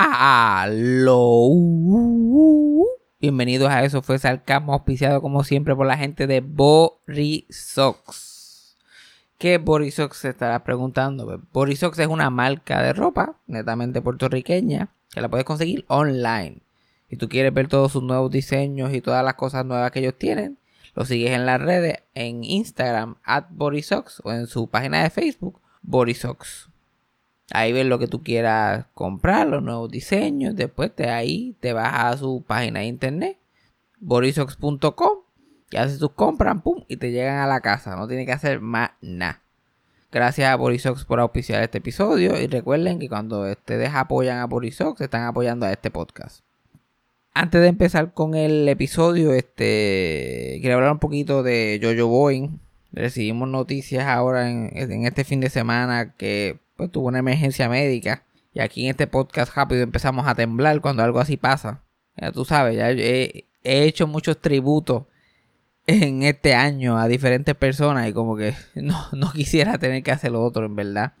Aló. Bienvenidos a Eso fue Sarcasmo, auspiciado como siempre por la gente de Borisox. ¿Qué Borisox se estará preguntando? Borisox es una marca de ropa netamente puertorriqueña que la puedes conseguir online. Si tú quieres ver todos sus nuevos diseños y todas las cosas nuevas que ellos tienen, lo sigues en las redes, en Instagram, at Borisox o en su página de Facebook, Borisox. Ahí ves lo que tú quieras comprar, los nuevos diseños. Después de ahí te vas a su página de internet, borisox.com, y haces tus compras, pum, y te llegan a la casa. No tienes que hacer más nada. Gracias a Borisox por auspiciar este episodio. Y recuerden que cuando ustedes apoyan a Borisox, están apoyando a este podcast. Antes de empezar con el episodio, este quiero hablar un poquito de Jojo Boeing. Recibimos noticias ahora en, en este fin de semana que pues tuvo una emergencia médica. Y aquí en este podcast rápido empezamos a temblar cuando algo así pasa. Ya tú sabes, ya he, hecho muchos tributos en este año a diferentes personas y como que no, no quisiera tener que hacer lo otro, en verdad.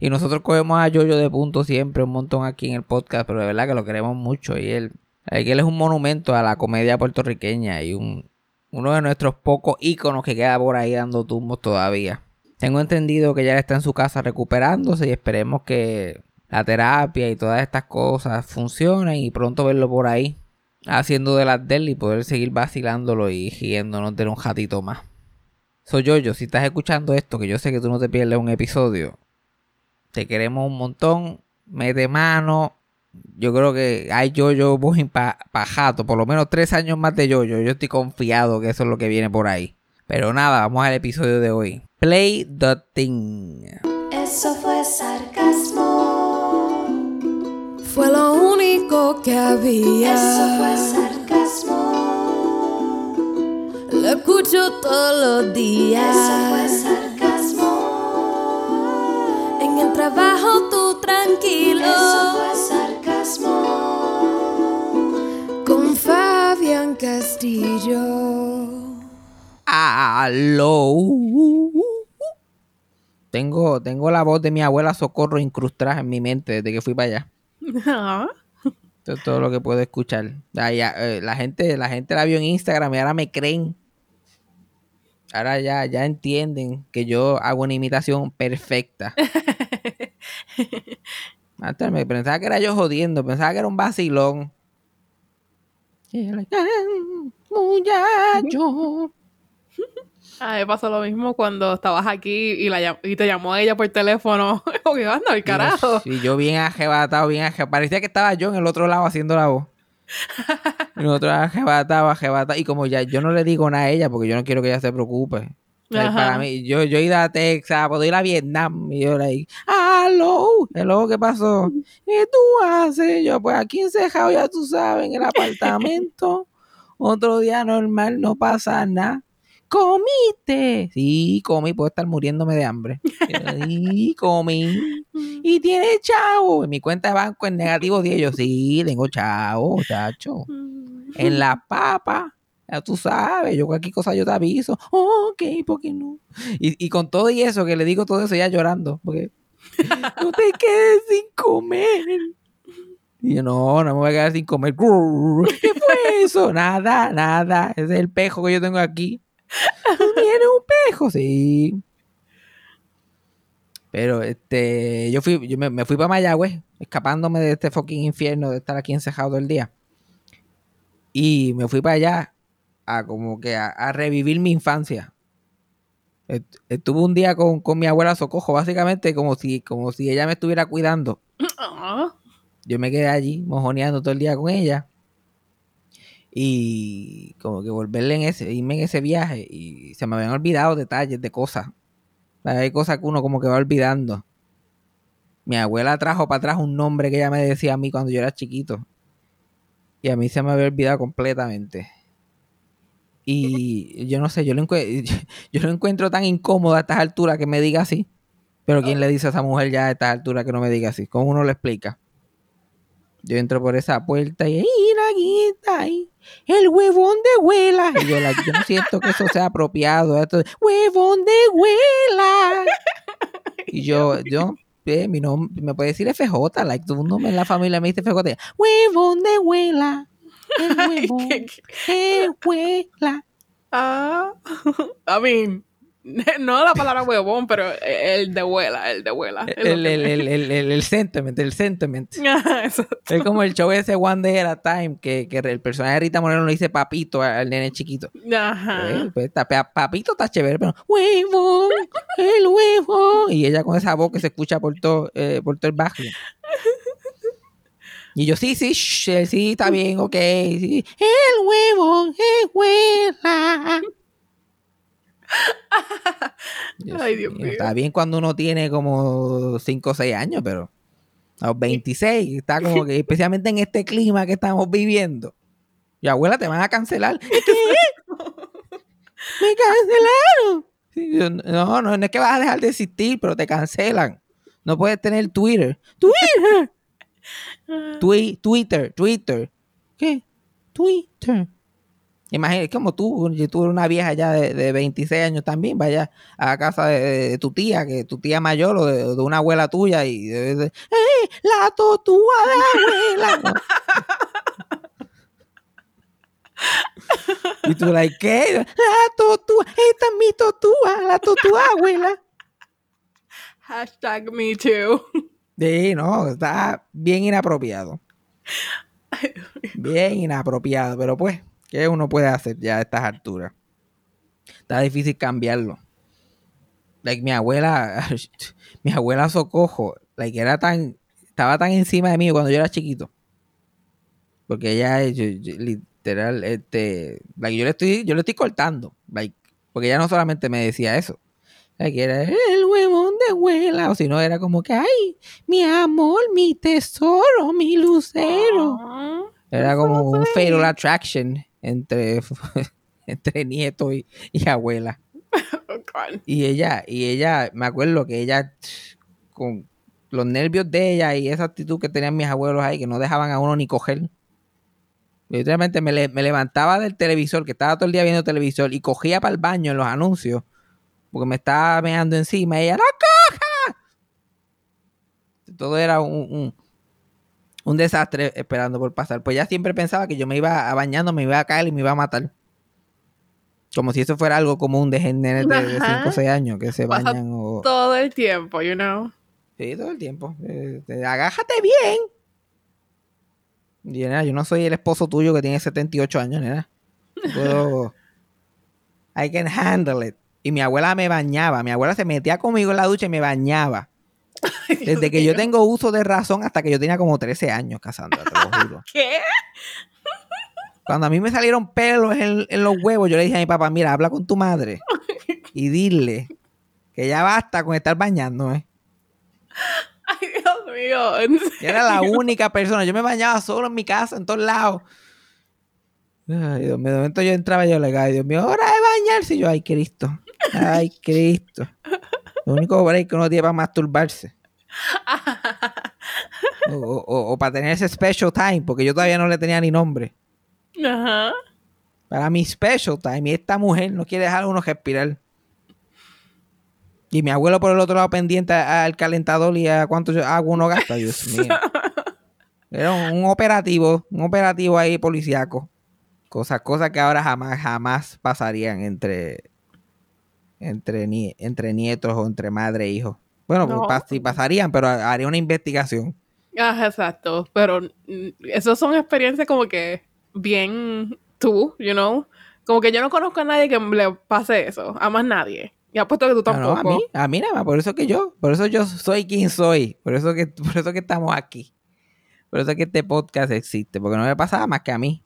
Y nosotros cogemos a Yoyo de punto siempre un montón aquí en el podcast, pero de verdad que lo queremos mucho. Y él, él es un monumento a la comedia puertorriqueña y un, uno de nuestros pocos íconos que queda por ahí dando tumbos todavía. Tengo entendido que ya está en su casa recuperándose y esperemos que la terapia y todas estas cosas funcionen y pronto verlo por ahí haciendo de las del y poder seguir vacilándolo y riéndonos de un jatito más. Soy yo, yo, si estás escuchando esto, que yo sé que tú no te pierdes un episodio, te queremos un montón, mete mano. Yo creo que hay yo, yo, vos para jato, por lo menos tres años más de yo, yo. Yo estoy confiado que eso es lo que viene por ahí. Pero nada, vamos al episodio de hoy. Play the thing. Eso fue sarcasmo. Fue lo único que había. Eso fue sarcasmo. Lo escucho todos los días. Eso fue sarcasmo. En el trabajo tú tranquilo. Eso fue sarcasmo. Con Fabián Castillo. Aló. Tengo, tengo la voz de mi abuela Socorro incrustada en mi mente desde que fui para allá. Esto es todo lo que puedo escuchar. Eh, la, gente, la gente la vio en Instagram y ahora me creen. Ahora ya, ya entienden que yo hago una imitación perfecta. Antes me pensaba que era yo jodiendo, pensaba que era un vacilón. Muchacho. A mí pasó lo mismo cuando estabas aquí y, la, y te llamó ella por teléfono. ¿Qué anda, el carajo? Y yo bien ajebatado, bien ajebatado. Parecía que estaba yo en el otro lado haciendo la voz. y nosotros ajebatado, ajebatado. Y como ya yo no le digo nada a ella porque yo no quiero que ella se preocupe. Para mí, yo, yo he ido a Texas, puedo ir a Vietnam. Y yo le digo, ¡Aló! ¿Hello? ¿Qué pasó? ¿Qué tú haces? Yo, pues aquí encejado, ya tú sabes, en el apartamento. Otro día normal, no pasa nada. ¿Comiste? Sí, comí, puedo estar muriéndome de hambre. Sí, comí. Y tiene chavo. En mi cuenta de banco en negativo 10. Yo sí, tengo chavo, chacho. En la papa. Ya tú sabes, yo cualquier cosa yo te aviso. ok, ¿por qué no? Y, y, con todo y eso, que le digo todo eso ya llorando. Porque no te quedes sin comer. Y yo, no, no me voy a quedar sin comer. ¿Qué fue eso? Nada, nada. Ese es el pejo que yo tengo aquí. ¿Tiene un pejo? Sí. Pero este, yo fui, yo me, fui para Mayagüez, escapándome de este fucking infierno de estar aquí encejado todo el día. Y me fui para allá a como que a, revivir mi infancia. Estuve un día con, mi abuela Socojo, básicamente como si, como si ella me estuviera cuidando. Yo me quedé allí mojoneando todo el día con ella y como que volverle en ese, irme en ese viaje y se me habían olvidado detalles de cosas. Hay cosas que uno como que va olvidando. Mi abuela trajo para atrás un nombre que ella me decía a mí cuando yo era chiquito. Y a mí se me había olvidado completamente. Y yo no sé, yo lo, yo lo encuentro tan incómodo a estas alturas que me diga así. Pero ¿quién le dice a esa mujer ya a estas alturas que no me diga así? ¿Cómo uno le explica? Yo entro por esa puerta y aquí está ahí el huevón de huela. Y yo, no siento que eso sea apropiado. Esto, huevón de huela. Y yo, yo, eh, mi nombre, me puede decir FJ, like, todo el mundo en la familia me dice FJ. Huevón de abuela. El huevón de abuela. Ah, I mean, no la palabra huevón, pero el de abuela, el de abuela. es El, el, el, el, el, sentiment, el sentiment. Es como el show ese One Day at a Time, que, que el personaje de Rita Moreno le dice papito al nene chiquito. Ajá. Pues, pa- papito está chévere, pero huevo, el huevo. Y ella con esa voz que se escucha por todo, eh, por todo el barrio. Y yo, sí, sí, shh, sí, está bien, ok. sí. El huevo, el huela. Ay, Dios mío. Está bien cuando uno tiene como 5 o 6 años, pero a los 26 está como que, especialmente en este clima que estamos viviendo. Y abuela, te van a cancelar. ¿Qué? Me cancelaron. No, no, no es que vas a dejar de existir, pero te cancelan. No puedes tener Twitter. Twitter. Twi- Twitter, Twitter. ¿Qué? Twitter. Imagínate, como tú, yo tú eres una vieja ya de, de 26 años también, vaya a casa de, de tu tía, que tu tía mayor o de, de una abuela tuya y ¡Eh, la totúa de abuela! y tú, like, ¿qué? La totúa, esta es mi totúa, la totúa abuela. Hashtag me too. Sí, no, está bien inapropiado. Bien inapropiado, pero pues, ¿qué uno puede hacer ya a estas alturas? Está difícil cambiarlo. Like, mi abuela, mi abuela Socojo, like, era tan, estaba tan encima de mí cuando yo era chiquito. Porque ella, yo- yo- literal, este, like, yo le estoy, yo le estoy cortando, like, porque ella no solamente me decía eso, like, era el huevón de abuela, o si no, era como que, ay, mi amor, mi tesoro, mi lucero. Ah, Era como un fatal attraction entre, entre nieto y, y abuela. oh God. Y ella, y ella, me acuerdo que ella, con los nervios de ella y esa actitud que tenían mis abuelos ahí, que no dejaban a uno ni coger. Literalmente me, le- me levantaba del televisor, que estaba todo el día viendo televisor, y cogía para el baño en los anuncios, porque me estaba meando encima, y ella, ¡no coja! Todo era un, un, un desastre esperando por pasar. Pues ella siempre pensaba que yo me iba a bañando, me iba a caer y me iba a matar. Como si eso fuera algo común de gente de 5 Ajá. o 6 años que se Pasa bañan o... Todo el tiempo, you know. Sí, todo el tiempo. Eh, te- agájate bien. Y nena, yo no soy el esposo tuyo que tiene 78 años, nena. Puedo... I can handle it. Y mi abuela me bañaba. Mi abuela se metía conmigo en la ducha y me bañaba. Desde que yo tengo uso de razón hasta que yo tenía como 13 años, Cassandra, te lo juro. ¿Qué? Cuando a mí me salieron pelos en, en los huevos, yo le dije a mi papá, mira, habla con tu madre y dile que ya basta con estar bañándome. Ay, Dios mío. ¿en Yo era la única persona. Yo me bañaba solo en mi casa, en todos lados. Ay, Dios mío, de momento yo entraba y yo le ay, Dios mío, hora de bañarse. Y yo, ay, Cristo. Ay, Cristo. Lo único break que uno tiene para masturbarse. O, o- o para tener ese special time, porque yo todavía no le tenía ni nombre. Ajá. Para mi special time. Y esta mujer no quiere dejar a uno respirar. Y mi abuelo por el otro lado pendiente al calentador y a cuánto agua uno gasta. Dios mío. Era un, un operativo, un operativo ahí policíaco. Cosas, cosas que ahora jamás, jamás pasarían entre, entre, nie- entre nietos o entre madre e hijo. Bueno, pues No. pas- sí pasarían, pero haría una investigación. Ajá, exacto. Pero mm, esas son experiencias como que bien tú, you know. Como que yo no conozco a nadie que le pase eso. A más nadie. Y apuesto que tú Ah, no, tampoco. a mí, a mí nada más, por eso que yo, por eso yo soy quien soy, por eso que, por eso que estamos aquí. Por eso que este podcast existe, porque no me pasaba más que a mí.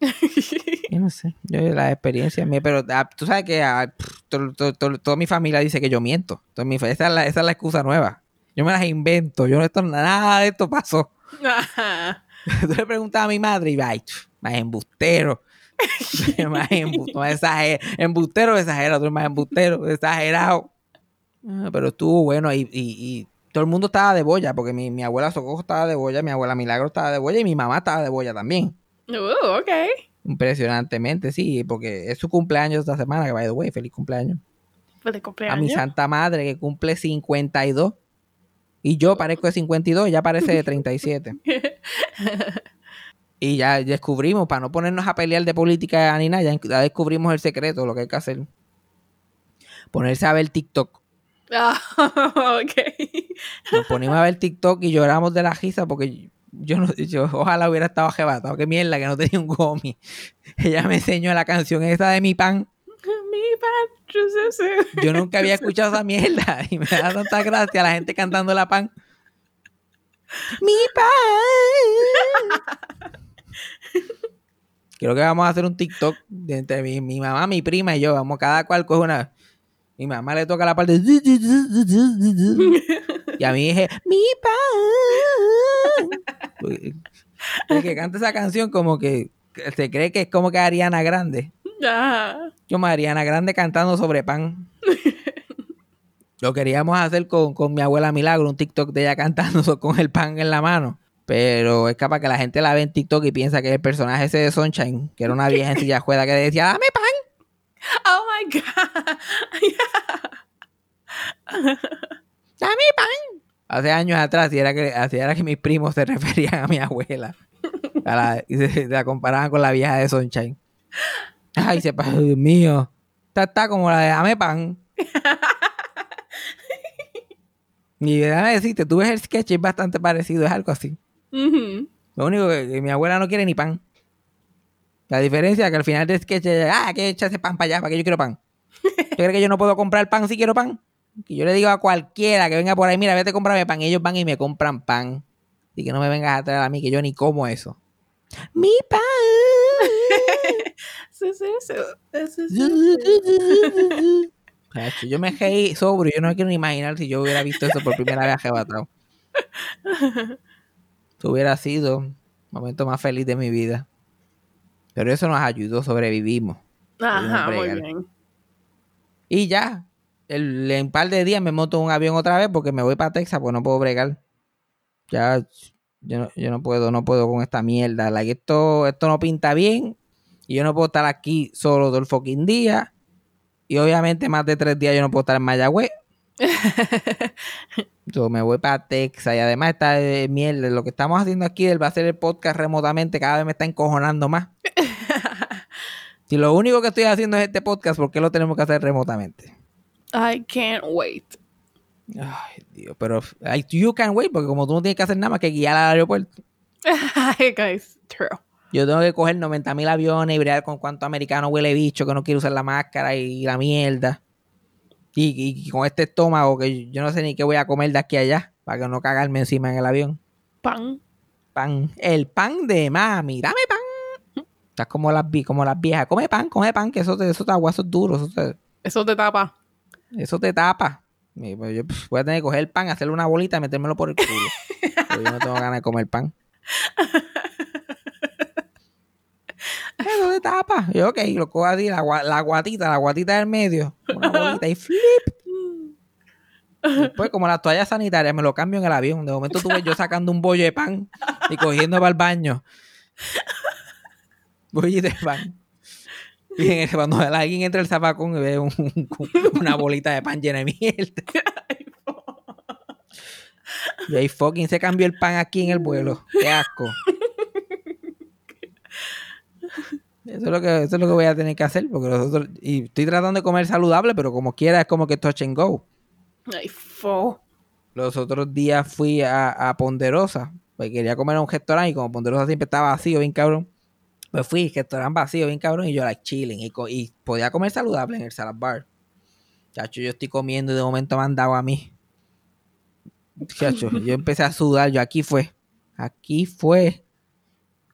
Yo no sé, yo la experiencia mía, pero ah, tú sabes que ah, pff, to- to- to- toda mi familia dice que yo miento. Toda mi esa, es la, esa es la excusa nueva. Yo me las invento, yo no esto, nada de esto pasó. Tú le preguntas a mi madre y va, "Ay, pff, más embustero. más embu- más exager- embustero, exagera, tú eres más embustero, exagerado. Ah, pero estuvo bueno y, y- y todo el mundo estaba de boya, porque mi, mi abuela Socojo estaba de boya, mi abuela Milagro estaba de boya y mi mamá estaba de boya también. Uh, ok. Impresionantemente, sí, porque es su cumpleaños esta semana, que by the way, feliz cumpleaños. Feliz A mi santa madre que cumple 52. Y yo parezco de 52, ella parece de 37. y ya descubrimos, para no ponernos a pelear de política ni nada, ya, ya descubrimos el secreto, lo que hay que hacer. Ponerse a ver TikTok. Ah, ok. Nos ponimos a ver TikTok y lloramos de la risa porque yo no, yo ojalá hubiera estado arrebatado. Qué mierda que no tenía un gomi. Ella me enseñó la canción esa de mi pan. Mi pan, yo sé, sé. Yo nunca había escuchado esa mierda y me da tanta gracia la gente cantando la pan. Mi pan. Creo que vamos a hacer un TikTok de entre mi, mi mamá, mi prima y yo. Vamos, cada cual coge una. Mi mamá le toca la parte. de- Y a mí dije, mi pan. El que canta esa canción como que se cree que es como que Ariana Grande. Ah, Yo, Mariana Grande cantando sobre pan. Lo queríamos hacer con, con mi abuela Milagro, un TikTok de ella cantando con el pan en la mano. Pero es capaz que la gente la ve en TikTok y piensa que es el personaje ese de Sunshine, que era una vieja en silla juega que decía, dame pan. Oh my god. ¡Dame pan! Hace años atrás, y era que, así era que mis primos se referían a mi abuela. A la- y se, la comparaban con la vieja de Sunshine. Ay, sepa, Dios mío. Esta está como la de Dame pan. Y déjame decirte, tú ves el sketch, es bastante parecido, es algo así. Lo único que, que mi abuela no quiere ni pan. La diferencia es que al final del sketch, ella, ah, que echa ese pan para allá, para que yo quiero pan. ¿Tú crees que yo no puedo comprar pan si quiero pan? Que yo le digo a cualquiera que venga por ahí, mira, vete a comprarme pan. Ellos van y me compran pan. Así que no me vengas a traer a mí, que yo ni como eso. Mi pan. Yo me reí sobrio, yo no quiero ni imaginar si yo hubiera visto eso por primera vez arrebatado. Eso hubiera sido el momento más feliz de mi vida. Pero eso nos ayudó, sobrevivimos. Ajá, muy bien. Y ya, el- en un par de días me monto un avión otra vez porque me voy para Texas, pues no puedo bregar. Ya, yo no, yo no puedo, no puedo con esta mierda. Like, esto, esto no pinta bien. Y yo no puedo estar aquí solo todo el fucking día. Y obviamente más de tres días yo no puedo estar en Mayagüez. Yo me voy para Texas y además esta de mierda, lo que estamos haciendo aquí del va a hacer el podcast remotamente cada vez me está encojonando más. Si lo único que estoy haciendo es este podcast, ¿por qué lo tenemos que hacer remotamente? I can't wait. Ay, Dios, pero you can wait, porque como tú no tienes que hacer nada más que guiar al aeropuerto. Guys, true. Yo tengo que coger 90 mil aviones y bregar con cuánto americano huele bicho que no quiere usar la máscara y la mierda. Y, y- y con este estómago que yo no sé ni qué voy a comer de aquí a allá para que no cagarme encima en el avión. Pan. Pan, el pan de mami, dame pan. Estás como las, como las viejas, come pan, come pan, que eso te, eso te agua, eso es duro, eso te, Eso te tapa. Eso te tapa. Pues, yo voy a tener que coger el pan, hacerle una bolita y metérmelo por el culo. Porque yo no tengo ganas de comer pan. Eso te tapa. Yo, ok, lo cojo así, la, la guatita, la guatita del medio, una bolita y flip. Después, como las toallas sanitarias, me lo cambio en el avión. De momento tuve yo sacando un bollo de pan y cogiendo para el baño. Bollo de pan. Y en el- cuando alguien entra al zapacón y ve un- una bolita de pan llena de mierda. Y ahí fucking se cambió el pan aquí en el vuelo. Qué asco. Eso es lo que, eso es lo que voy a tener que hacer. Porque nosotros, y estoy tratando de comer saludable, pero como quiera es como que touch and go. Ay, fo. Los otros días fui a, a Ponderosa, porque quería comer a un restaurante y como Ponderosa siempre estaba vacío, bien cabrón. Pues fui, restaurante vacío, bien cabrón, y yo like chilling. Y, co- y podía comer saludable en el salad bar. Chacho, yo estoy comiendo y de momento me han dado a mí. Chacho, yo empecé a sudar, yo aquí fue. Aquí fue.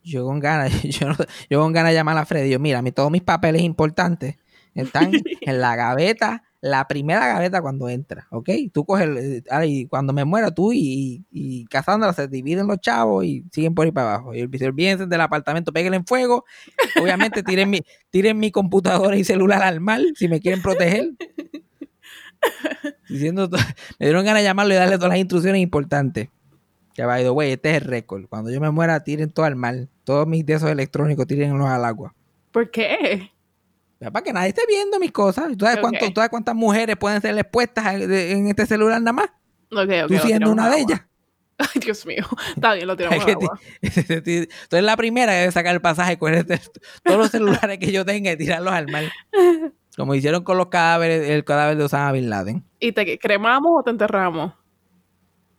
Yo con ganas, yo, no- yo con ganas de llamar a Freddy. Yo, mira, mi, todos mis papeles importantes están en la gaveta, la primera gaveta cuando entra, ¿ok? Tú coges, el- eh, y cuando me muera tú y, y, Cassandra se dividen los chavos y siguen por ahí para abajo. Y el olvídense del apartamento, péguenle en fuego. Obviamente tiren mi, tiren mi computadora y celular al mar si me quieren proteger. Diciendo, me dieron ganas de llamarlo y darle todas las instrucciones importantes. Que the way, este es el récord. Cuando yo me muera, tiren todo al mar. Todos mis de esos electrónicos, tírenlos al agua. ¿Por qué? Para que nadie esté viendo mis cosas. ¿Tú sabes, tú cuántas mujeres pueden ser expuestas en este celular nada más? Ok, ok. Tú siendo una de ellas. Ay, Dios mío. Está bien, lo tiramos al agua. eres la primera que debe sacar el pasaje coger este- todos los celulares que yo tenga y tirarlos al mar. Como hicieron con los cadáveres, el cadáver de Osama Bin Laden. ¿Y te cremamos o te enterramos?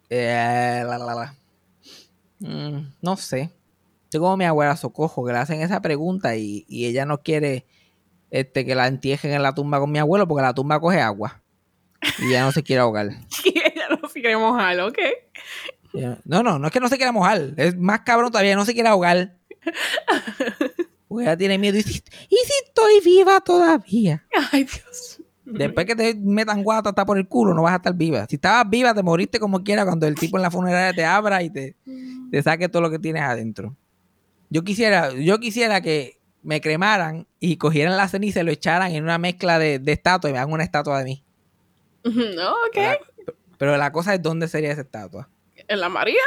Eh, la, la, la. Mm, no sé. Yo como mi abuela Socojo, que le hacen esa pregunta y, y ella no quiere este, que la entierren en la tumba con mi abuelo porque la tumba coge agua. Y ella no se quiere ahogar. Ella no se quiere mojar, ¿ok? No, no, no es que no se quiera mojar. Es más cabrón todavía, no se quiere ahogar. Porque ella tiene miedo. ¿Y si, y si estoy viva todavía? Ay, Dios. Después que te metan guata hasta por el culo, no vas a estar viva. Si estabas viva, te moriste como quiera cuando el tipo en la funeraria te abra y te, te saque todo lo que tienes adentro. Yo quisiera, yo quisiera que me cremaran y cogieran la ceniza y lo echaran en una mezcla de, de estatua y me hagan una estatua de mí. No, ok. La- pero la cosa es dónde sería esa estatua. ¿En la María?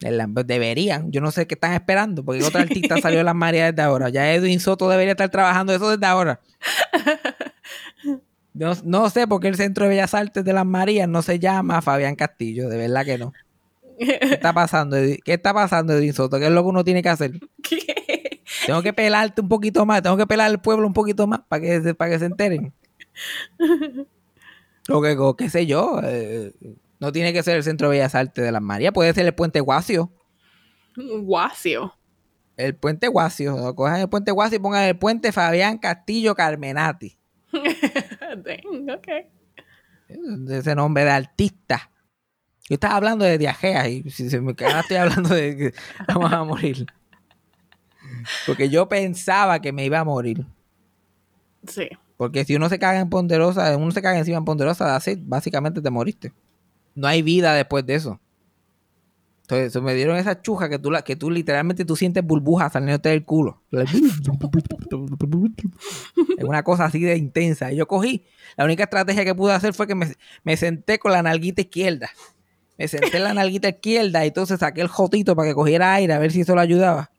En la- pues deberían. Yo no sé qué están esperando, porque otro artista salió de las Marías desde ahora. Ya Edwin Soto debería estar trabajando eso desde ahora. No, no sé por qué el Centro de Bellas Artes de las Marías no se llama Fabián Castillo, de verdad que no. ¿Qué está pasando, Edwin? ¿Qué está pasando, Edwin Soto? ¿Qué es lo que uno tiene que hacer? ¿Qué? Tengo que pelarte un poquito más, tengo que pelar al pueblo un poquito más para que se, para que se enteren. O que, o qué sé yo, eh, no tiene que ser el Centro de Bellas Artes de las Marías, puede ser el Puente Guacio. Guacio. El puente Guacio. Cojan el puente Guacio y pongan el puente Fabián Castillo Carmenati. Dang, ok. Ese nombre de artista. Yo estaba hablando de diajeas y si se me ahora estoy hablando de que vamos a morir. Porque yo pensaba que me iba a morir. Sí. Porque si uno se caga en Ponderosa, uno se caga encima en Ponderosa, así, básicamente te moriste. No hay vida después de eso. Entonces me dieron esa chuja que tú, la, que tú literalmente tú sientes burbujas saliéndote del culo. Es una cosa así de intensa. Y yo cogí, la única estrategia que pude hacer fue que me, me senté con la nalguita izquierda. Me senté en la nalguita izquierda y entonces saqué el jotito para que cogiera aire a ver si eso lo ayudaba.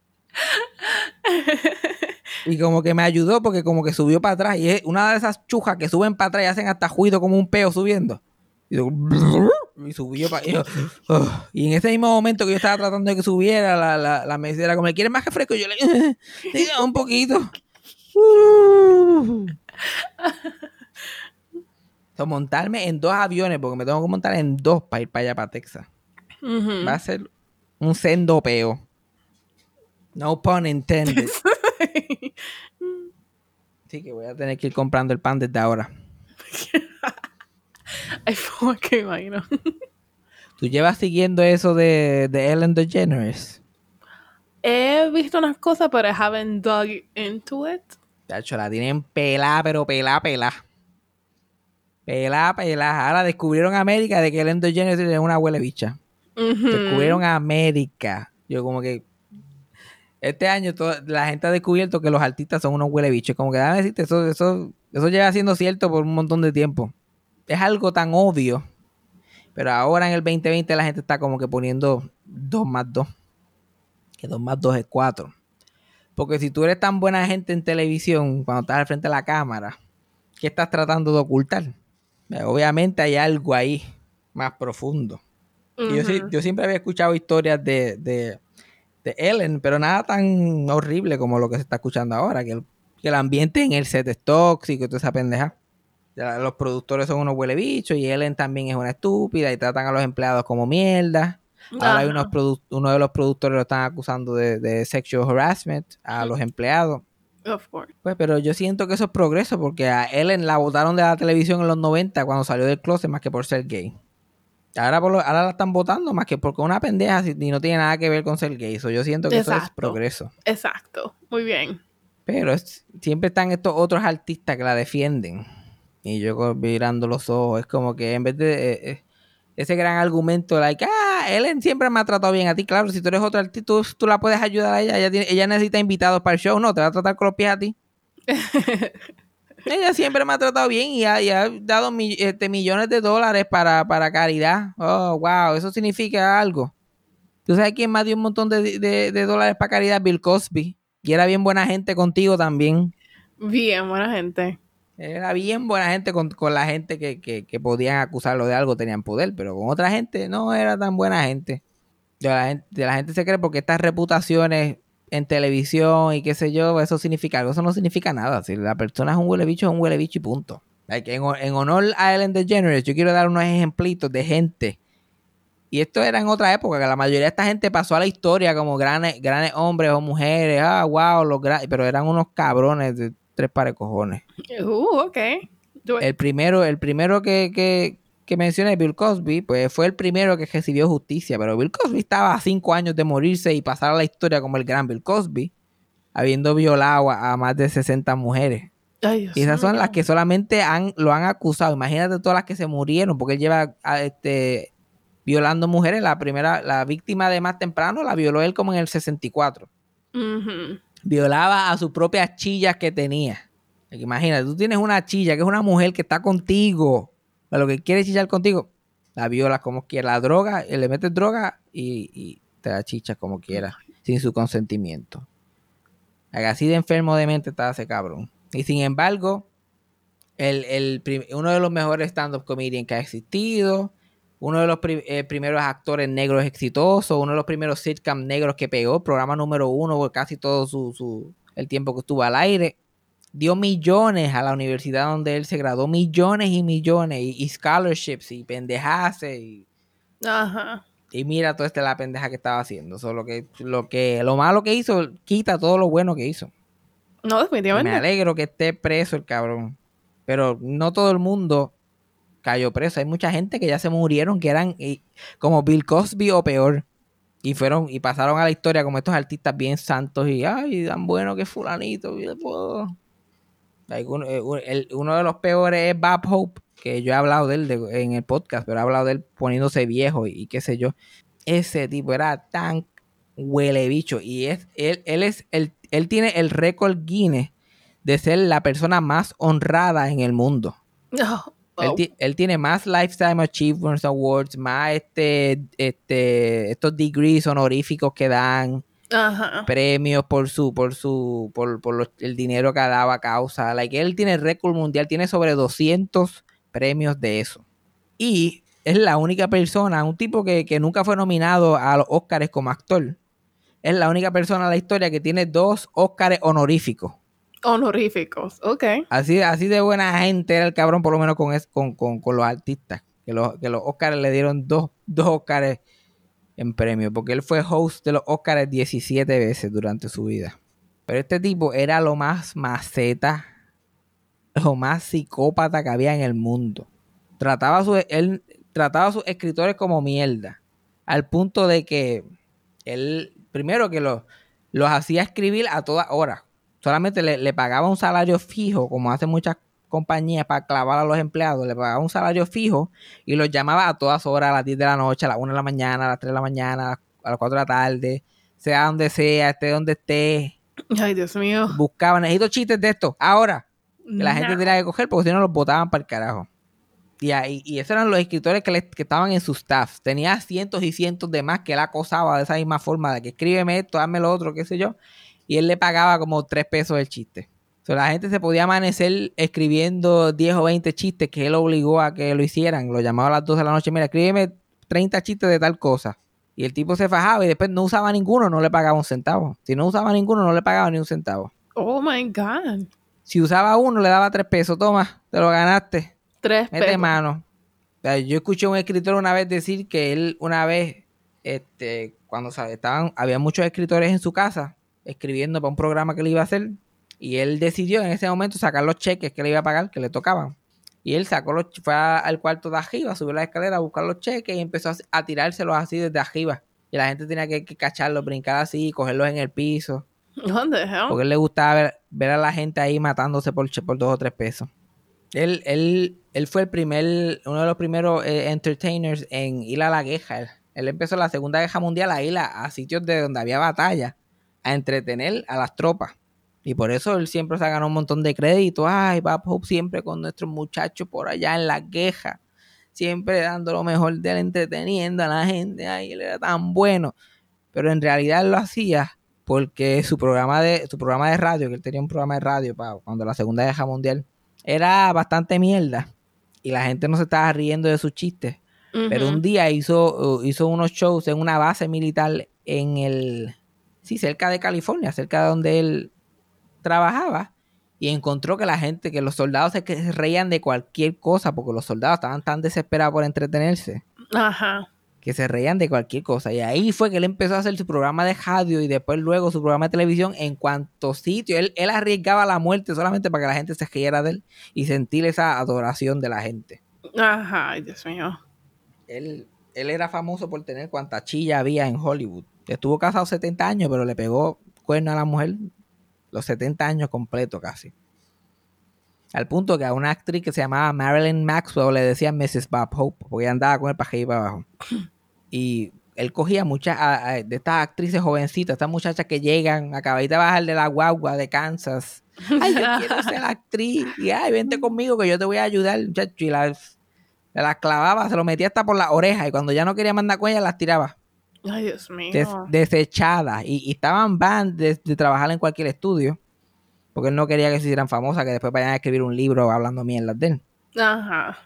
Y como que me ayudó porque como que subió para atrás. Y es una de esas chujas que suben para atrás y hacen hasta juido como un peo subiendo. Y, yo, y subió para y, y en ese mismo momento que yo estaba tratando de que subiera, la, la, la mesera como, ¿quieres más que fresco? Y yo le dije, un poquito. Uh. So, montarme en dos aviones, porque me tengo que montar en dos para ir para allá, para Texas. Va a ser un sendo peo. No pun intended. Sí, que voy a tener que ir comprando el pan desde ahora. Ay, que imagino. ¿Tú llevas siguiendo eso de, de Ellen DeGeneres? He visto unas cosas, pero I haven't dug into it. Tacho, la tienen pelá, pero pelá, pelá. Pelá, pelá. Ahora descubrieron América de que Ellen DeGeneres es una huele bicha. Descubrieron América. Yo como que... Este año toda- la gente ha descubierto que los artistas son unos huele bichos. Como que, déjame decirte, eso, eso, eso lleva siendo cierto por un montón de tiempo. Es algo tan obvio. Pero ahora en el 2020 la gente está como que poniendo 2 más 2. Que 2 más 2 es 4. Porque si tú eres tan buena gente en televisión, cuando estás al frente de la cámara, ¿qué estás tratando de ocultar? Obviamente hay algo ahí más profundo. Yo, yo siempre había escuchado historias de, de, de Ellen, pero nada tan horrible como lo que se está escuchando ahora, que el, que el ambiente en el set es tóxico y toda esa pendeja. Los productores son unos huele bichos y Ellen también es una estúpida y tratan a los empleados como mierda. Ahora hay unos produ- uno de los productores lo están acusando de, de sexual harassment a los empleados. Of course. Pues, pero yo siento que eso es progreso porque a Ellen la votaron de la televisión en los 90 cuando salió del closet más que por ser gay. Ahora, por lo- ahora la están votando más que porque una pendeja y no tiene nada que ver con ser gay. So, yo siento que eso es Exacto. progreso. Exacto. Muy bien. Pero es- siempre están estos otros artistas que la defienden. Y yo mirando los ojos, es como que en vez de eh, eh, ese gran argumento, like, ah, Ellen siempre me ha tratado bien a ti. Claro, si tú eres otro artista, tú, tú la puedes ayudar a ella. Ella, tiene- ella necesita invitados para el show, no, te va a tratar con los pies a ti. Ella siempre me ha tratado bien y ha, y ha dado mi- este, millones de dólares para, para caridad. Oh, wow, eso significa algo. ¿Tú sabes quién más dio un montón de, de- de dólares para caridad? Bill Cosby. Y era bien buena gente contigo también. Bien, buena gente. Era bien buena gente con, con la gente que, que, que podían acusarlo de algo, tenían poder, pero con otra gente no era tan buena gente. De la gente, de la gente se cree porque estas reputaciones en televisión y qué sé yo, eso significa algo, eso no significa nada. Si la persona es un huele bicho, es un huele bicho y punto. Like, en, en, honor a Ellen DeGeneres, yo quiero dar unos ejemplitos de gente. Y esto era en otra época, que la mayoría de esta gente pasó a la historia como grandes, grandes hombres o mujeres. Ah, wow, los pero eran unos cabrones de tres pares de cojones. Uh, ok. El primero, el primero que, que, que mencioné, Bill Cosby, pues fue el primero que recibió justicia, pero Bill Cosby estaba a cinco años de morirse y pasar a la historia como el gran Bill Cosby, habiendo violado a, más de 60 mujeres. y esas son las que solamente han, lo han acusado. Imagínate todas las que se murieron, porque él lleva este, violando mujeres. La primera, la víctima de más temprano, la violó él como en el 64. Violaba a sus propias chillas que tenía. Imagínate, tú tienes una chilla que es una mujer que está contigo lo que quiere chillar contigo, la viola como quiera. La droga, le metes droga y, te la chichas como quiera, sin su consentimiento. Así de enfermo de mente está ese cabrón. Y sin embargo, el, uno de los mejores stand-up comedians que ha existido, uno de los eh, primeros actores negros exitosos, uno de los primeros sitcom negros que pegó, programa número uno por casi todo su, el tiempo que estuvo al aire dio millones a la universidad donde él se graduó, millones y millones, y, scholarships y pendejase y, Ajá. y mira toda esta la pendeja que estaba haciendo. Solo que, lo que lo malo que hizo quita todo lo bueno que hizo. No, definitivamente. Me alegro que esté preso el cabrón. Pero no todo el mundo cayó preso. Hay mucha gente que ya se murieron, que eran como Bill Cosby o peor. Y fueron y pasaron a la historia como estos artistas bien santos y ay, tan bueno que fulanito. Eh, uno, de los peores es Bob Hope, que yo he hablado de él en el podcast, pero he hablado de él poniéndose viejo y, qué sé yo. Ese tipo era tan huele bicho. Y es, él, él es el, él tiene el récord Guinness de ser la persona más honrada en el mundo. Él, tiene más Lifetime Achievements Awards, más este, este, estos degrees honoríficos que dan premios por su, por su, por, por el dinero que ha dado a causa. Like, él tiene récord mundial, tiene sobre 200 premios de eso. Y es la única persona, un tipo que, nunca fue nominado a los Oscars como actor. Es la única persona en la historia que tiene dos Oscars honoríficos. Honoríficos, ok. Así, así de buena gente era el cabrón, por lo menos con, con, con, los artistas. Que los, que los Oscars le dieron dos, dos Oscars en premio, porque él fue host de los Oscars 17 veces durante su vida. Pero este tipo era lo más maceta, lo más psicópata que había en el mundo. Trataba a, su, él, trataba a sus escritores como mierda, al punto de que él, primero que los, los hacía escribir a todas horas. Solamente le, le pagaba un salario fijo, como hace muchas compañía para clavar a los empleados, le pagaba un salario fijo y los llamaba a todas horas, a las 10 de la noche, a las 1 de la mañana, a las 3 de la mañana, a las 4 de la tarde, sea donde sea, esté donde esté. Ay, Dios mío. Buscaban, necesito chistes de esto, ahora. Que la gente tenía que coger porque si no los botaban para el carajo. Y, ahí, y esos eran los escritores que, que estaban en su staff. Tenía cientos y cientos de más que él acosaba de esa misma forma, de que escríbeme esto, hazme lo otro, qué sé yo. Y él le pagaba como 3 pesos el chiste la gente se podía amanecer escribiendo 10 o 20 chistes que él obligó a que lo hicieran. Lo llamaba a las 12 de la noche, mira, escríbeme 30 chistes de tal cosa. Y el tipo se fajaba y después no usaba ninguno, no le pagaba un centavo. Si no usaba ninguno, no le pagaba ni un centavo. Oh my God. Si usaba uno, le daba tres pesos. Toma, te lo ganaste. Tres Mete mano. yo escuché a un escritor una vez decir que él una vez, este, cuando estaban, había muchos escritores en su casa escribiendo para un programa que le iba a hacer y él decidió en ese momento sacar los cheques que le iba a pagar, que le tocaban. Y él sacó los, fue al cuarto de arriba, subió la escalera a buscar los cheques y empezó a, tirárselos así desde arriba. Y la gente tenía que, cacharlos, brincar así, cogerlos en el piso. ¿Dónde? Porque él le gustaba ver, a la gente ahí matándose por, por dos o tres pesos. Él, él, él fue el primer, uno de los primeros eh, entertainers en ir a la guerra. Él, él, empezó la Segunda Guerra Mundial a ir a sitios de donde había batalla, a entretener a las tropas. Y por eso él siempre se ha ganado un montón de crédito. Ay, Bob Hope siempre con nuestros muchachos por allá en la queja. Siempre dando lo mejor de él, entreteniendo a la gente. Ay, él era tan bueno. Pero en realidad él lo hacía porque su programa de, su programa de radio, que él tenía un programa de radio para cuando la Segunda Guerra Mundial, era bastante mierda y la gente no se estaba riendo de sus chistes. Pero un día hizo, hizo unos shows en una base militar en el, sí, cerca de California, cerca de donde él trabajaba. Y encontró que la gente, que los soldados se, reían de cualquier cosa, porque los soldados estaban tan desesperados por entretenerse. Ajá. Que se reían de cualquier cosa. Y ahí fue que él empezó a hacer su programa de radio y después luego su programa de televisión en cuanto sitio. Él, él arriesgaba la muerte solamente para que la gente se riera de él y sentir esa adoración de la gente. Ajá, ay, Dios mío. Él, él era famoso por tener cuanta chilla había en Hollywood. Estuvo casado 70 años, pero le pegó cuerno a la mujer los 70 años completo casi. Al punto que a una actriz que se llamaba Marilyn Maxwell le decían Mrs. Bob Hope, porque ella andaba con el paje para abajo. Y él cogía muchas a- a- de estas actrices jovencitas, estas muchachas que llegan, acabadita de bajar de la guagua de Kansas. Ay, yo quiero ser actriz. Y ay, vente conmigo que yo te voy a ayudar, muchacho. Y las, las clavaba, se lo metía hasta por las orejas. Y cuando ya no quería mandar con ella, las tiraba Ay, Dios mío. des- desechadas y, y estaban van de, de trabajar en cualquier estudio porque él no quería que se hicieran famosas que después vayan a escribir un libro hablando mierdas de él. Ajá.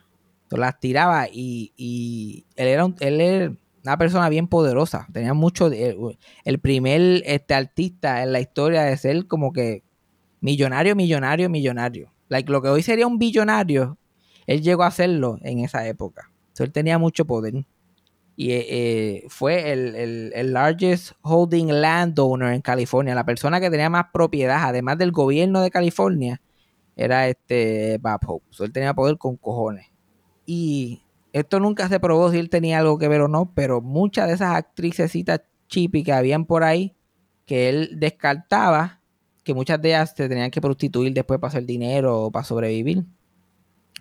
entonces las tiraba y, y él era un- él era una persona bien poderosa. Tenía mucho de- el primer este artista en la historia de ser como que millonario millonario millonario. Like, lo que hoy sería un billonario él llegó a hacerlo en esa época. Entonces, él tenía mucho poder y eh, eh, fue el, el- el largest holding landowner en California. La persona que tenía más propiedad, además del gobierno de California, era este Bob Hope. So, él tenía poder con cojones. Y esto nunca se probó si él tenía algo que ver o no, pero muchas de esas actricesitas chippy que habían por ahí, que él descartaba, que muchas de ellas se tenían que prostituir después para hacer dinero o para sobrevivir.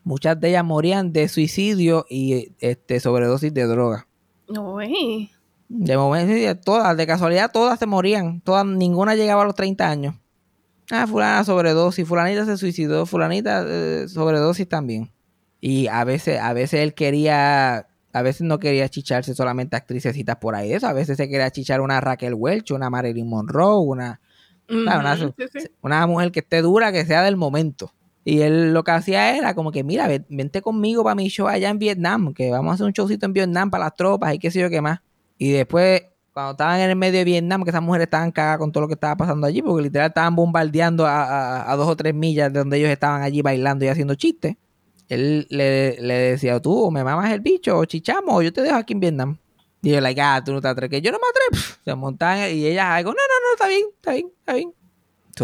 Muchas de ellas morían de suicidio y este, sobredosis de droga. No, güey. De momento, todas, de casualidad, todas se morían. Todas, ninguna llegaba a los 30 años. Ah, fulana sobredosis, fulanita se suicidó, fulanita eh, sobredosis también. Y a veces, a veces él quería, a veces no quería chicharse solamente actricesitas por ahí de eso. A veces se quería chichar una Raquel Welch, una Marilyn Monroe, una, una, Ujú, sí, sí. una mujer que esté dura, que sea del momento. Y él lo que hacía era como que, mira, ven- vente conmigo para mi show allá en Vietnam, que vamos a hacer un showcito en Vietnam para las tropas y qué sé yo qué más. Y después, cuando estaban en el medio de Vietnam, que esas mujeres estaban cagadas con todo lo que estaba pasando allí, porque literal estaban bombardeando a, a- dos o tres millas de donde ellos estaban allí bailando y haciendo chistes. Él le, le decía, tú, me mamas el bicho, o chichamos, o yo te dejo aquí en Vietnam. Y yo, like, ah, tú no te atreves, que yo no me atrevo. Se montaban y ellas algo, no, no, no, está bien, está bien, está bien.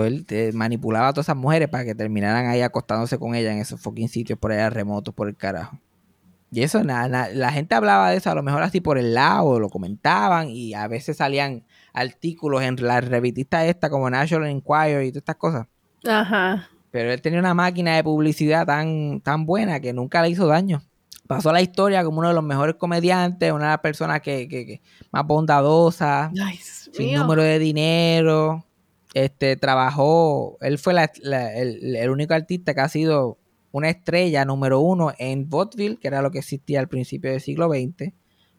Él eh, manipulaba a todas esas mujeres para que terminaran ahí acostándose con ella en esos fucking sitios por allá remotos por el carajo. Y eso, la gente hablaba de eso a lo mejor así por el lado, lo comentaban y a veces salían artículos en la revistita esta como National Enquirer y todas estas cosas. Ajá. Pero él tenía una máquina de publicidad tan, tan buena que nunca le hizo daño. Pasó a la historia como uno de los mejores comediantes, una de las personas que, que- que más bondadosa, Ay, sin mío. número de dinero. Este trabajó, él fue el, único artista que ha sido una estrella número uno en vaudeville, que era lo que existía al principio del siglo XX.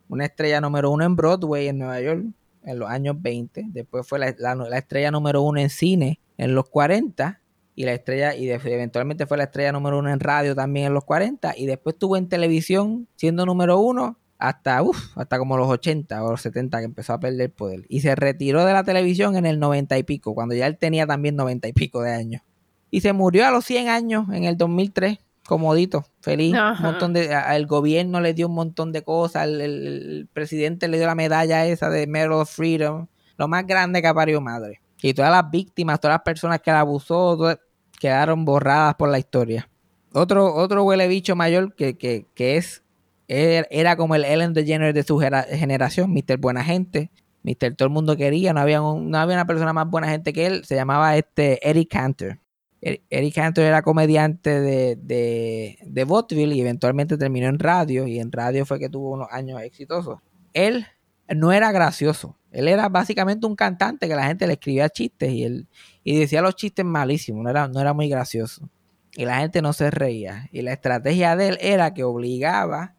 Una estrella número uno en Broadway en Nueva York en los años 20. Después fue la, la- la estrella número uno en cine en los 40. Y la estrella, y eventualmente fue la estrella número uno en radio también en los 40. Y después estuvo en televisión siendo número uno hasta, uf, hasta como los 80 o los 70 que empezó a perder poder. Y se retiró de la televisión en el 90 y pico, cuando ya él tenía también 90 y pico de años. Y se murió a los 100 años en el 2003, comodito, feliz. Un montón de, a- el gobierno le dio un montón de cosas, el, el- el presidente le dio la medalla esa de Medal of Freedom, lo más grande que ha parido madre. Y todas las víctimas, todas las personas que la abusó, todas- quedaron borradas por la historia. Otro, otro huele bicho mayor que, que, que es era, era como el Ellen DeGeneres de su generación, Mr. Buena Gente. Mr. Todo el mundo quería, no había, no había una persona más buena gente que él. Se llamaba este Eric Cantor. Er- Eric Cantor era comediante de, de, de vaudeville y eventualmente terminó en radio. Y en radio fue que tuvo unos años exitosos. Él no era gracioso. Él era básicamente un cantante que la gente le escribía chistes y él y decía los chistes malísimos, no era, no era muy gracioso. Y la gente no se reía. Y la estrategia de él era que obligaba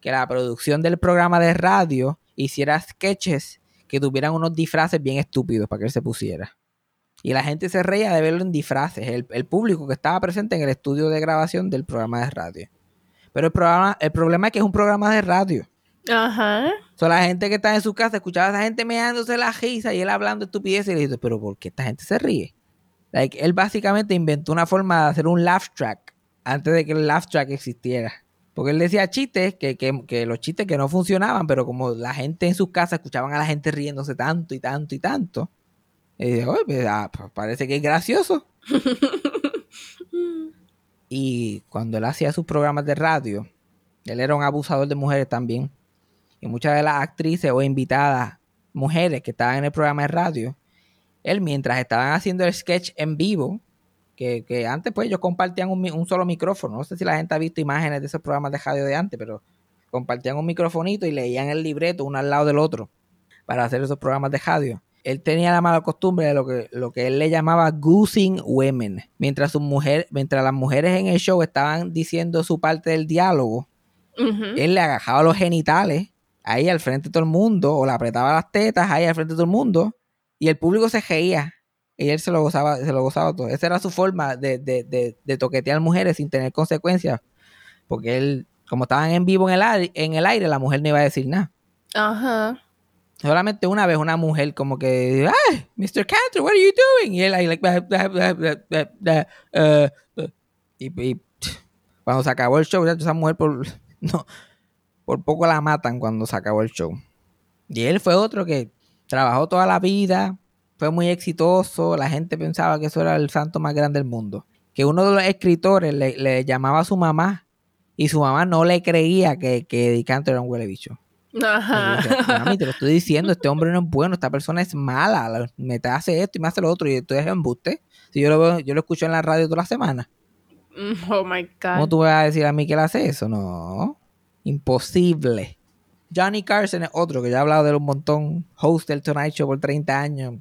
que la producción del programa de radio hiciera sketches que tuvieran unos disfraces bien estúpidos para que él se pusiera. Y la gente se reía de verlo en disfraces, el, el público que estaba presente en el estudio de grabación del programa de radio. Pero el, programa, el problema es que es un programa de radio. Ajá. So, la gente que está en su casa escuchaba a esa gente meándose la risa y él hablando estupidez y le dice, pero ¿por qué esta gente se ríe? Like, él básicamente inventó una forma de hacer un laugh track antes de que el laugh track existiera. Porque él decía chistes, que, que, que los chistes que no funcionaban, pero como la gente en sus casas escuchaban a la gente riéndose tanto y tanto y tanto, y dice, "Oye, pues, ah, pues, parece que es gracioso. y cuando él hacía sus programas de radio, él era un abusador de mujeres también. Y muchas de las actrices o invitadas, mujeres que estaban en el programa de radio, él mientras estaban haciendo el sketch en vivo, que, que antes pues ellos compartían un, solo micrófono, no sé si la gente ha visto imágenes de esos programas de radio de antes, pero compartían un microfonito y leían el libreto uno al lado del otro para hacer esos programas de radio. Él tenía la mala costumbre de lo que, lo que él le llamaba goosing women. Mientras, sus mujer, mientras las mujeres en el show estaban diciendo su parte del diálogo, él le agajaba los genitales ahí al frente de todo el mundo, o le apretaba las tetas ahí al frente de todo el mundo, y el público se reía. Y él se lo gozaba, se lo gozaba todo. Esa era su forma de, de, de, de toquetear mujeres sin tener consecuencias. Porque él, como estaban en vivo en el, aire, en el aire, la mujer no iba a decir nada. Ajá. Solamente una vez una mujer como que, ¡ay, Mr. Cantor, what are you doing? Y él ahí, like, blah, blah, blah, uh, y, y, cuando se acabó el show, esa mujer por, no, por poco la matan cuando se acabó el show. Y él fue otro que trabajó toda la vida, fue muy exitoso, la gente pensaba que eso era el santo más grande del mundo. Que uno de los escritores le, le llamaba a su mamá y su mamá no le creía que, que Eddie Cantor era un huele bicho. Ajá. dice, Mami, te lo estoy diciendo, este hombre no es bueno, esta persona es mala, la- me te hace esto y me hace lo otro, y esto es embuste. Si yo lo veo, yo lo escucho en la radio toda la semana. Oh my ¿Cómo God. tú vas a decir a mí que él hace eso? No. Imposible. Johnny Carson es otro que ya he hablado de él un montón. Host del Tonight Show por 30 años.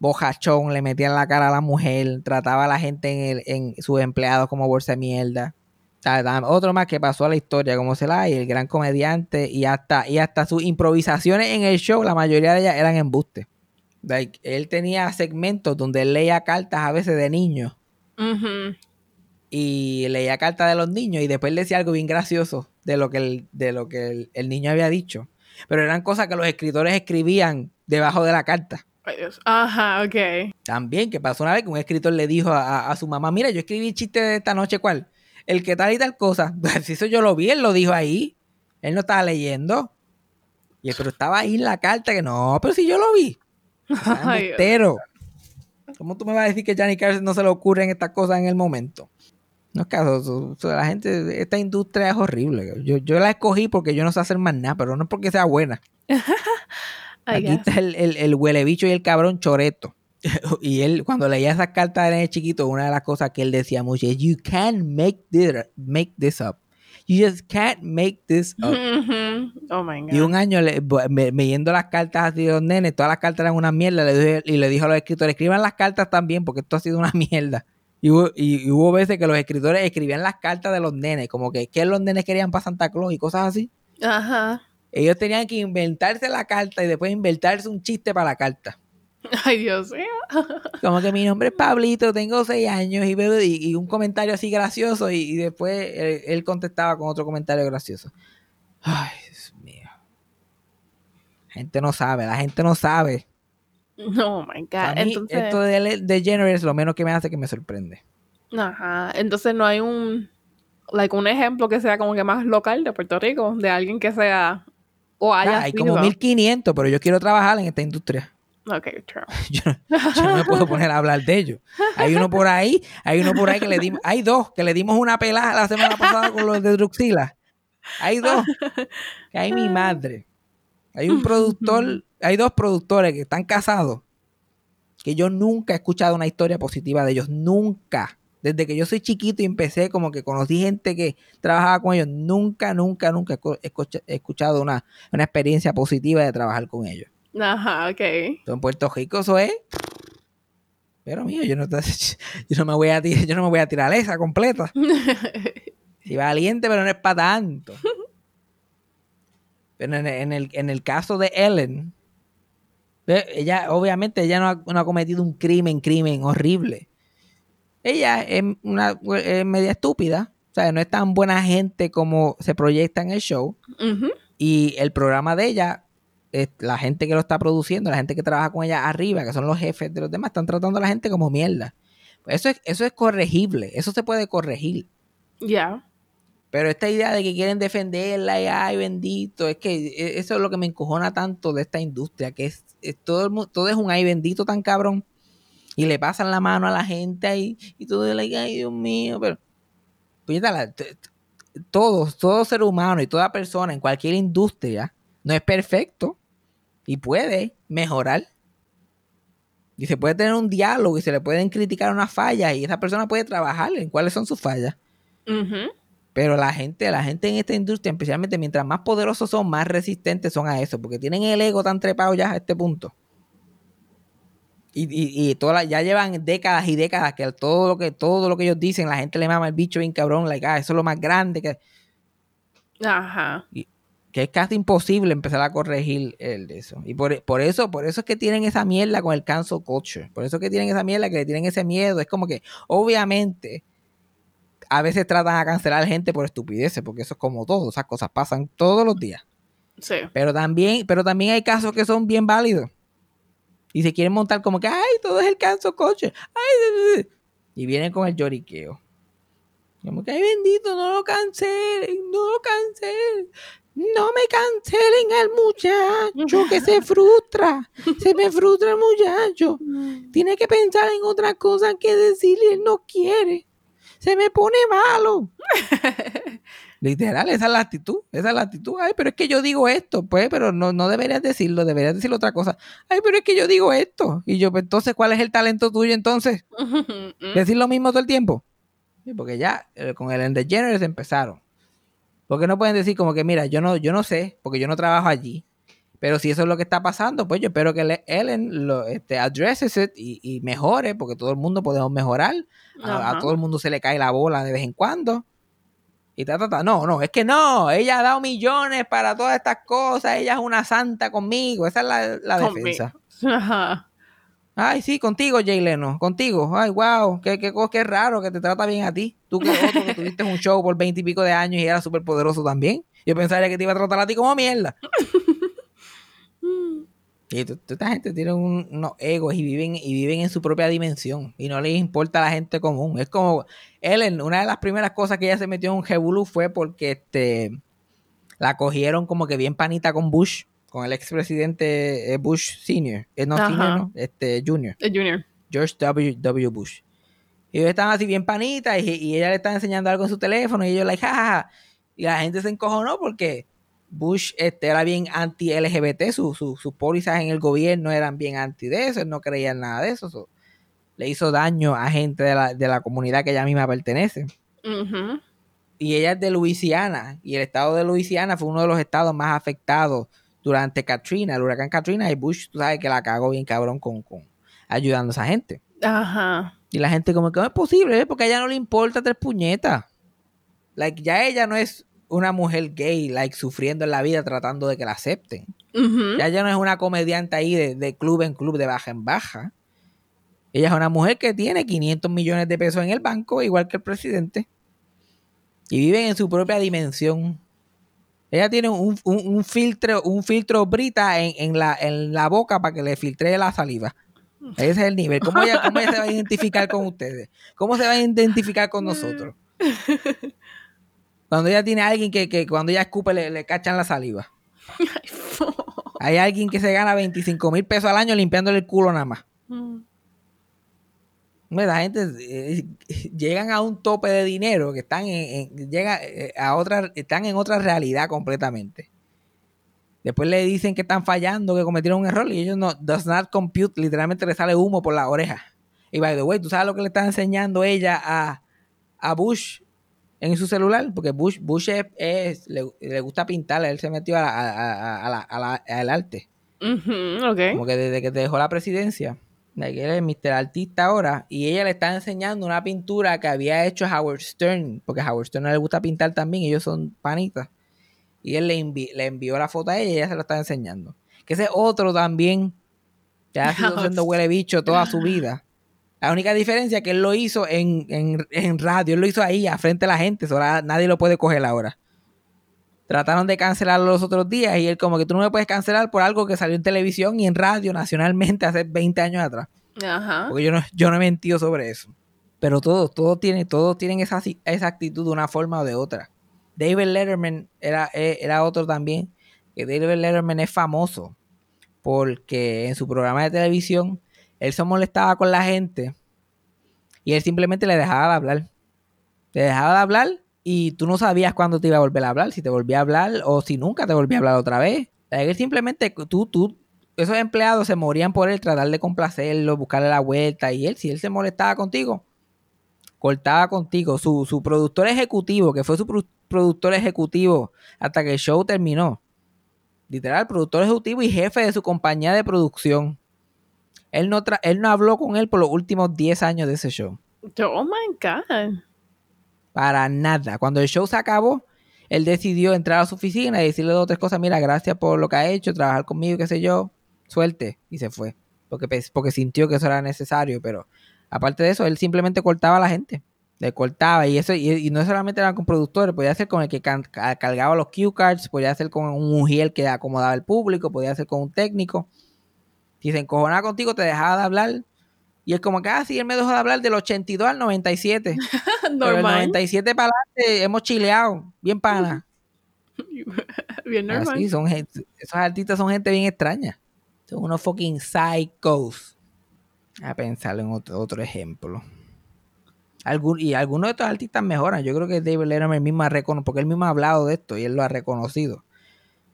Bojachón, le metía en la cara a la mujer, trataba a la gente en, el- en sus empleados como bolsa de mierda. Otro más que pasó a la historia como se la y el gran comediante y hasta, y hasta sus improvisaciones en el show, la mayoría de ellas eran embustes. Like, él tenía segmentos donde él leía cartas a veces de niños y leía cartas de los niños y después decía algo bien gracioso de lo que el, de lo que el, el niño había dicho. Pero eran cosas que los escritores escribían debajo de la carta. Ay, Dios. Ajá, ok. También, que pasó una vez que un escritor le dijo a, a- a su mamá, mira, yo escribí el chiste de esta noche, ¿cuál? El que tal y tal cosa. Si eso yo lo vi, él lo dijo ahí. Él no estaba leyendo. Y él, pero estaba ahí en la carta que no, pero si yo lo vi. Ay. Entero. ¿Cómo tú me vas a decir que Johnny Carson no se le ocurren estas cosas en el momento? No es caso, la gente, esta industria es horrible. Yo, yo la escogí porque yo no sé hacer más nada, pero no es porque sea buena. Aquí está el, el, el huele bicho y el cabrón choreto. y él, cuando leía esas cartas de chiquito, una de las cosas que él decía mucho es, you can't make this, make this up. You just can't make this up. Ujú. Oh my God. Y un año le- me- leyendo las cartas así de los nenes, todas las cartas eran una mierda, le dije- y le dijo a los escritores, escriban las cartas también, porque esto ha sido una mierda. Y hubo, y- y hubo veces que los escritores escribían las cartas de los nenes, como que qué los nenes querían para Santa Claus y cosas así. Ajá. Ellos tenían que inventarse la carta y después inventarse un chiste para la carta. Ay, Dios mío. Como que mi nombre es Pablito, tengo seis años y, y, y un comentario así gracioso y, y después él, él contestaba con otro comentario gracioso. Ay, Dios mío. La gente no sabe, la gente no sabe. Oh my God. mí, Entonces, esto de, de es lo menos que me hace que me sorprende. ajá. Entonces no hay un, like, un ejemplo que sea como que más local de Puerto Rico, de alguien que sea o haya Ah, hay como 1500, pero yo quiero trabajar en esta industria. Ok, true. Yo, no- yo no me puedo poner a hablar de ellos. Hay uno por ahí, hay uno por ahí que le dimos, hay dos que le dimos una pelada la semana pasada con los de Druxila. Hay dos. Que hay mi madre. Hay un productor, hay dos productores que están casados que yo nunca he escuchado una historia positiva de ellos, nunca. Desde que yo soy chiquito y empecé, como que conocí gente que trabajaba con ellos, nunca, nunca, nunca he escu- he escucha- he escuchado una, una experiencia positiva de trabajar con ellos. Ajá, ok. Entonces, en Puerto Rico eso es. Pero mío, yo no, te- yo no me voy a tirar, yo no me voy a tirar esa completa. Sí, valiente, pero no es para tanto. Pero en, en el, en el caso de Ellen, Ella, obviamente, ella no ha, no ha cometido un crimen, crimen horrible. Ella es una es media estúpida. O sea, no es tan buena gente como se proyecta en el show. Y el programa de ella, es la gente que lo está produciendo, la gente que trabaja con ella arriba, que son los jefes de los demás, están tratando a la gente como mierda. Pues eso es, eso es corregible, eso se puede corregir. Ya. Pero esta idea de que quieren defenderla y ay bendito, es que e- eso es lo que me encojona tanto de esta industria, que es, es todo, el todo es un ay bendito tan cabrón. Y le pasan la mano a la gente ahí y todo es like, ay Dios mío, pero puñeta, la- t- t- todos, todo ser humano y toda persona en cualquier industria no es perfecto y puede mejorar. Y se puede tener un diálogo y se le pueden criticar unas fallas y esa persona puede trabajar en cuáles son sus fallas. Pero la gente, la gente en esta industria, especialmente mientras más poderosos son, más resistentes son a eso, porque tienen el ego tan trepado ya a este punto. Y, y, y toda la- ya llevan décadas y décadas que todo lo que todo lo que ellos dicen, la gente le mama el bicho bien cabrón, like, ah, eso es lo más grande que, Ajá. que es casi imposible empezar a corregir el de eso. Y por, por eso, por eso es que tienen esa mierda con el cancel culture. Por eso es que tienen esa mierda, que le tienen ese miedo. Es como que, obviamente, a veces tratan a cancelar gente por estupideces, porque eso es como todo, esas cosas pasan todos los días. Sí. Pero también, pero también hay casos que son bien válidos. Y se quieren montar como que, ay, todo es el cancel culture. Ay, de- de- de". y vienen con el lloriqueo. Como que, ay, bendito, no lo cancelen, no lo cancelen. No me cancelen al muchacho que se frustra. Se me frustra el muchacho. Tiene que pensar en otras cosas que decirle, él no quiere. Se me pone malo. Literal, esa es la actitud, esa es la actitud. Ay, pero es que yo digo esto, pues, pero no, no deberías decirlo, deberías decir otra cosa. Ay, pero es que yo digo esto. Y yo, pues, entonces, ¿cuál es el talento tuyo entonces? ¿Decir lo mismo todo el tiempo? Sí, porque ya eh, con el Ellen DeGeneres empezaron. Porque no pueden decir como que, mira, yo no, yo no sé, porque yo no trabajo allí. Pero si eso es lo que está pasando, pues yo espero que le- Ellen lo este, addresses it y, y mejore, porque todo el mundo podemos mejorar. A, todo el mundo se le cae la bola de vez en cuando. Y ta, ta, ta. No, no, es que no. Ella ha dado millones para todas estas cosas. Ella es una santa conmigo. Esa es la, la defensa. Ajá. Ay, sí, contigo, Jay Leno. Contigo. Ay, wow. Qué, qué, qué raro que te trata bien a ti. Tú que otro que tuviste un show por veinte y pico de años y era súper poderoso también. Yo pensaría que te iba a tratar a ti como mierda. Y toda esta gente tiene un- unos egos y viven, y viven en su propia dimensión. Y no les importa a la gente común. Es como Ellen, una de las primeras cosas que ella se metió en un fue porque este la cogieron como que bien panita con Bush, con el expresidente eh, Bush Senior. Eh, no Ajá. Senior, no, este Junior. El Junior. George W. W. Bush. Y ellos estaban así bien panitas y, y ella le estaba enseñando algo en su teléfono y ellos like, jajaja. Y la gente se encojonó porque Bush este, era bien anti-LGBT, su- su- sus pólizas en el gobierno eran bien anti de eso, él no creía en nada de eso. so, le hizo daño a gente de la, de la comunidad que ella misma pertenece. Y ella es de Luisiana y el estado de Luisiana fue uno de los estados más afectados durante Katrina, el huracán Katrina y Bush, tú sabes que la cagó bien cabrón con, con ayudando a esa gente. Ajá. Y la gente como que no es posible, ¿eh? porque a ella no le importa tres puñetas. Like, ya ella no es una mujer gay, like, sufriendo en la vida tratando de que la acepten. Ujú. Ya ella no es una comediante ahí de, de club en club, de baja en baja. Ella es una mujer que tiene 500 millones de pesos en el banco, igual que el presidente. Y viven en su propia dimensión. Ella tiene un, un- un filtro, un filtro brita en, en la, en la boca para que le filtre la saliva. Ese es el nivel. ¿Cómo ella, ¿Cómo ella se va a identificar con ustedes? ¿Cómo se va a identificar con nosotros? Cuando ella tiene a alguien que, que cuando ella escupe le, le cachan la saliva. Hay alguien que se gana 25 mil pesos al año limpiándole el culo nada más. Mm. La gente eh, llegan a un tope de dinero que están en, en- llega, eh, a otra, están en otra realidad completamente. Después le dicen que están fallando, que cometieron un error y ellos no, does not compute, literalmente le sale humo por la oreja. Y by the way, ¿tú sabes lo que le está enseñando ella a, a Bush en su celular? Porque Bush, Bush es, es- le, le gusta pintar, él se metió a la- a- a- a la- a la- al arte. Ujú, ok. Como que desde que dejó la presidencia, de que él es Mr. Artista ahora, y ella le está enseñando una pintura que había hecho Howard Stern, porque a Howard Stern no le gusta pintar también, ellos son panitas. Y él le, envi- le envió la foto a ella y ella se lo está enseñando. Que ese es otro también Ya ha sido siendo huele bicho toda su vida. La única diferencia es que él lo hizo en, en, en radio, él lo hizo ahí, a frente a la gente, ahora nadie lo puede coger ahora. Trataron de cancelarlo los otros días y él como que tú no me puedes cancelar por algo que salió en televisión y en radio nacionalmente hace 20 años atrás. Ajá. Porque yo no, yo no he mentido sobre eso. Pero todos, todos tienen, todos tienen esa, esa actitud de una forma o de otra. David Letterman era, eh, era otro también. Que David Letterman es famoso porque en su programa de televisión él se molestaba con la gente y él simplemente le dejaba de hablar. Le dejaba de hablar y tú no sabías cuándo te iba a volver a hablar, si te volvía a hablar o si nunca te volvía a hablar otra vez. Él simplemente, tú, tú, esos empleados se morían por él, tratar de complacerlo, buscarle la vuelta y él, si él se molestaba contigo, cortaba contigo. Su, su productor ejecutivo, que fue su productor ejecutivo hasta que el show terminó. Literal, productor ejecutivo y jefe de su compañía de producción. Él no, él no habló con él por los últimos 10 años de ese show. Oh my God. Para nada. Cuando el show se acabó, él decidió entrar a su oficina y decirle dos o tres cosas. Mira, gracias por lo que ha hecho, trabajar conmigo, qué sé yo. Suerte. Y se fue. Porque, porque sintió que eso era necesario. Pero aparte de eso, él simplemente cortaba a la gente. Le cortaba. Y eso y, no solamente era con productores. Podía ser con el que cargaba los cue cards. Podía ser con un mujer que acomodaba el público. Podía ser con un técnico. Si se encojonaba contigo, te dejaba de hablar. Y es como que, ah, sí, él me dejó de hablar del 82 al 97. normal. Pero el 97 para adelante hemos chileado. Bien pana. bien normal. Así, son esos artistas son gente bien extraña. Son unos fucking psychos. A pensar en otro, otro ejemplo. y algunos de estos artistas mejoran. Yo creo que David Letterman mismo ha reconocido, porque él mismo ha hablado de esto y él lo ha reconocido.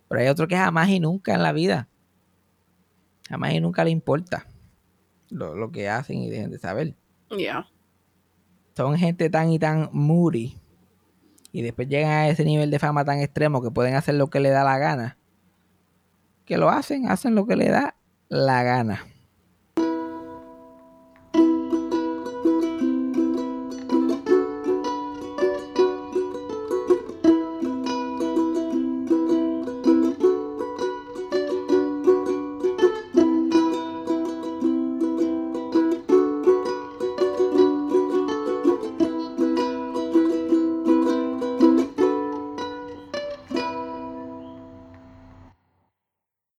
Pero hay otro que jamás y nunca en la vida Jamás y nunca le importa lo, que hacen y dejen de saber. Ya. Son gente tan y tan moody. Y después llegan a ese nivel de fama tan extremo que pueden hacer lo que le da la gana. Que lo hacen, hacen lo que le da la gana.